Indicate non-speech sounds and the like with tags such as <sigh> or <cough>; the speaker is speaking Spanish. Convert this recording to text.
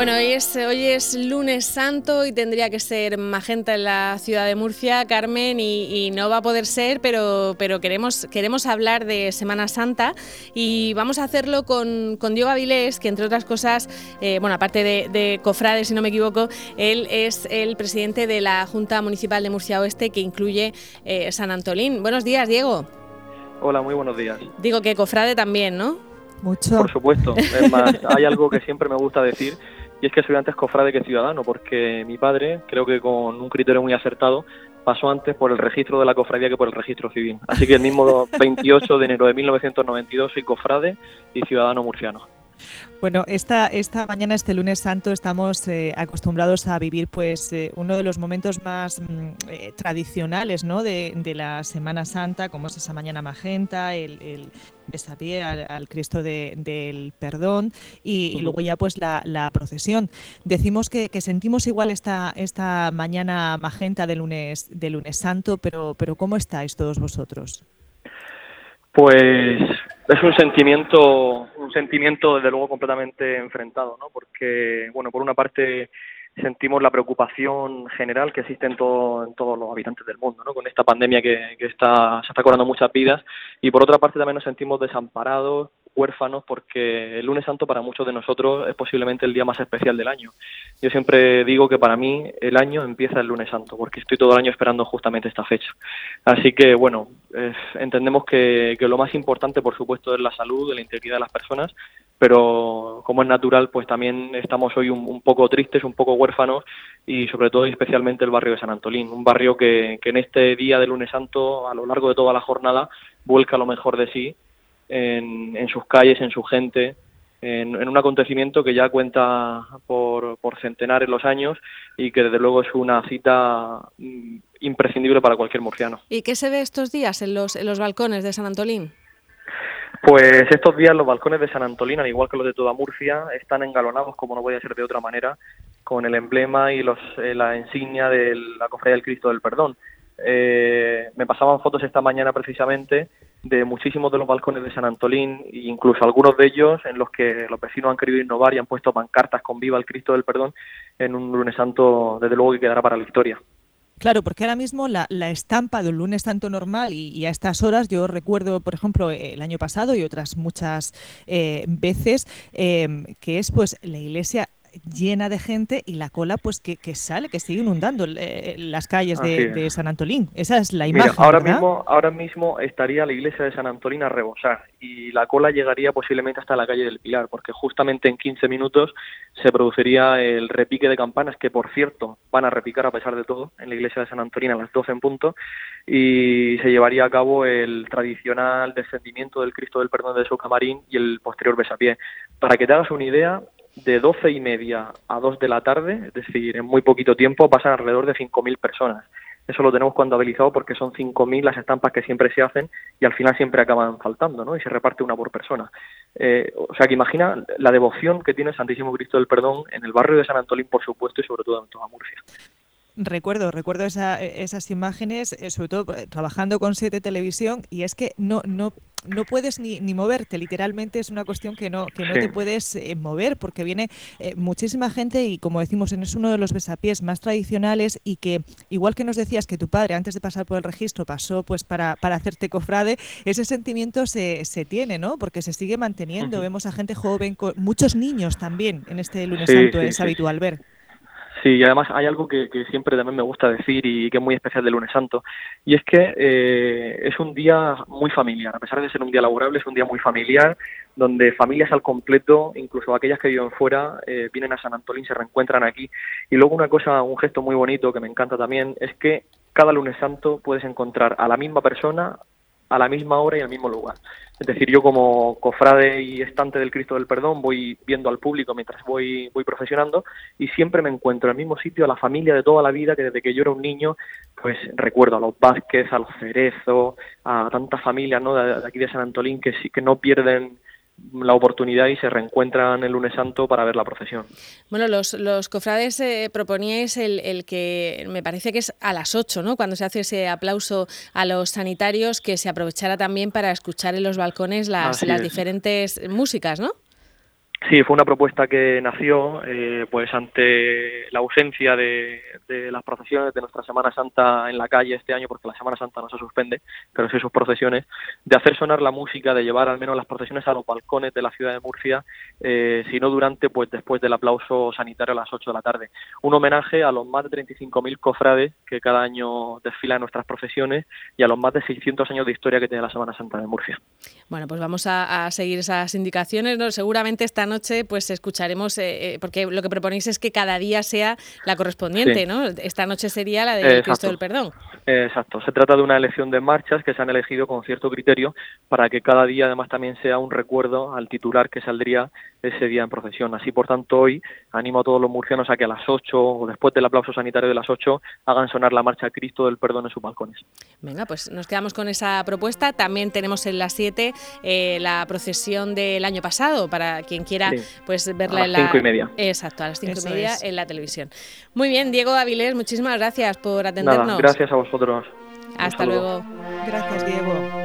Bueno, hoy es, hoy es lunes santo y tendría que ser magenta en la ciudad de Murcia, Carmen, y, no va a poder ser, pero, pero queremos, queremos hablar de Semana Santa y vamos a hacerlo con, con Diego Avilés, que entre otras cosas, eh, bueno, aparte de, de Cofrade, si no me equivoco, él es el presidente de la Junta Municipal de Murcia Oeste, que incluye eh, San Antolín. Buenos días, Diego. Hola, muy buenos días. Digo que Cofrade también, ¿no? Mucho. Por supuesto. Es más, hay algo que siempre me gusta decir y es que soy antes cofrade que ciudadano, porque mi padre, creo que con un criterio muy acertado, pasó antes por el registro de la cofradía que por el registro civil. Así que el mismo <laughs> 28 de enero de 1992 soy cofrade y ciudadano murciano. Bueno, esta, esta mañana, este lunes santo, estamos eh, acostumbrados a vivir pues eh, uno de los momentos más mm, eh, tradicionales ¿no? de, la Semana Santa, como es esa mañana magenta, el, el besapié al, Cristo del Perdón y, luego ya pues la, procesión. Decimos que, sentimos igual esta, esta mañana magenta de lunes, de lunes santo, pero, pero ¿cómo estáis todos vosotros? Pues es un sentimiento, un sentimiento desde luego completamente enfrentado, ¿no? Porque, bueno, por una parte sentimos la preocupación general que existe en, todo, en todos los habitantes del mundo, ¿no? Con esta pandemia que, que está, se está cobrando muchas vidas y por otra parte también nos sentimos desamparados, huérfanos porque el lunes santo para muchos de nosotros es posiblemente el día más especial del año. Yo siempre digo que para mí el año empieza el lunes santo porque estoy todo el año esperando justamente esta fecha. Así que bueno, entendemos que, lo más importante por supuesto es la salud, la integridad de las personas, pero como es natural pues también estamos hoy un, poco tristes, un poco huérfanos y sobre todo y especialmente el barrio de San Antolín, un barrio que, en este día del lunes santo a lo largo de toda la jornada vuelca lo mejor de sí en, sus calles, en su gente, en, un acontecimiento que ya cuenta por, por centenares los años y que desde luego es una cita mm, imprescindible para cualquier murciano. ¿Y qué se ve estos días en los, en los balcones de San Antolín? Pues estos días los balcones de San Antolín, al igual que los de toda Murcia, están engalonados, como no podía ser de otra manera, con el emblema y los, eh, la insignia de la Cofradía del Cristo del Perdón. Eh, me pasaban fotos esta mañana precisamente de muchísimos de los balcones de San Antolín e incluso algunos de ellos en los que los vecinos han querido innovar y han puesto pancartas con Viva el Cristo del Perdón en un lunes santo, desde luego que quedará para la historia. Claro, porque ahora mismo la, estampa de un lunes santo normal y, a estas horas, yo recuerdo, por ejemplo, el año pasado y otras muchas eh, veces, eh, que es pues la iglesia llena de gente y la cola pues que, sale, que sigue inundando eh, las calles de, San Antolín. Esa es la imagen. ahora mismo, ahora mismo estaría la iglesia de San Antolín a rebosar y la cola llegaría posiblemente hasta la calle del Pilar, porque justamente en 15 minutos se produciría el repique de campanas, que por cierto van a repicar a pesar de todo en la iglesia de San Antolín a las 12 en punto, y se llevaría a cabo el tradicional descendimiento del Cristo del Perdón de su camarín y el posterior besapié. Para que te hagas una idea, de doce y media a dos de la tarde, es decir, en muy poquito tiempo pasan alrededor de 5.000 personas. Eso lo tenemos contabilizado porque son 5.000 las estampas que siempre se hacen y al final siempre acaban faltando, ¿no? Y se reparte una por persona. Eh, o sea que imagina la devoción que tiene el Santísimo Cristo del Perdón en el barrio de San Antolín, por supuesto, y sobre todo en toda Murcia. Recuerdo, recuerdo esas imágenes, eh, sobre todo eh, trabajando con siete televisión, y es que no, no, no puedes ni, ni moverte, literalmente es una cuestión que no, que no te puedes eh, mover, porque viene muchísima gente y como decimos, es uno de los besapiés más tradicionales y que, igual que nos decías que tu padre antes de pasar por el registro pasó pues para, para hacerte cofrade, ese sentimiento se, se tiene, ¿no? Porque se sigue manteniendo, vemos a gente joven, con muchos niños también en este lunes santo, es habitual ver. Sí, y además hay algo que, siempre también me gusta decir y que es muy especial del lunes santo, y es que eh, es un día muy familiar, a pesar de ser un día laborable, es un día muy familiar, donde familias al completo, incluso aquellas que viven fuera, eh, vienen a San Antolín, se reencuentran aquí. Y luego una cosa, un gesto muy bonito que me encanta también, es que cada lunes santo puedes encontrar a la misma persona a la misma hora y al mismo lugar. Es decir, yo como cofrade y estante del Cristo del Perdón voy viendo al público mientras voy, voy profesionando y siempre me encuentro en el mismo sitio a la familia de toda la vida que desde que yo era un niño, pues recuerdo a los Vázquez, a los Cerezo, a tantas familias ¿no? de, aquí de San Antolín que, sí, que no pierden la oportunidad y se reencuentran el lunes santo para ver la procesión. Bueno, los, los cofrades eh, proponíais el, el, que me parece que es a las 8, ¿no? Cuando se hace ese aplauso a los sanitarios, que se aprovechara también para escuchar en los balcones las, las diferentes músicas, ¿no? Sí, fue una propuesta que nació eh, pues ante la ausencia de, las procesiones de nuestra Semana Santa en la calle este año, porque la Semana Santa no se suspende, pero sí sus procesiones, de hacer sonar la música, de llevar al menos las procesiones a los balcones de la ciudad de Murcia, eh, si no durante, pues después del aplauso sanitario a las 8 de la tarde. Un homenaje a los más de 35.000 cofrades que cada año desfilan nuestras procesiones y a los más de 600 años de historia que tiene la Semana Santa de Murcia. Bueno, pues vamos a, seguir esas indicaciones. ¿no? Seguramente esta noche pues escucharemos, eh, eh, porque lo que proponéis es que cada día sea la correspondiente, ¿no? Esta noche sería la de Cristo del Perdón. Exacto, se trata de una elección de marchas que se han elegido con cierto criterio para que cada día además también sea un recuerdo al titular que saldría ese día en procesión. Así, por tanto, hoy animo a todos los murcianos a que a las 8 o después del aplauso sanitario de las 8 hagan sonar la marcha Cristo del Perdón en sus balcones. Venga, pues nos quedamos con esa propuesta. También tenemos en las 7 eh, la procesión del año pasado, para quien quiera pues verla en la... cinco y media. Exacto, a las 5 y media en la televisión. Muy bien, Diego Avilés, muchísimas gracias por atendernos. gracias a vosotros. Hasta luego. Gracias, Diego.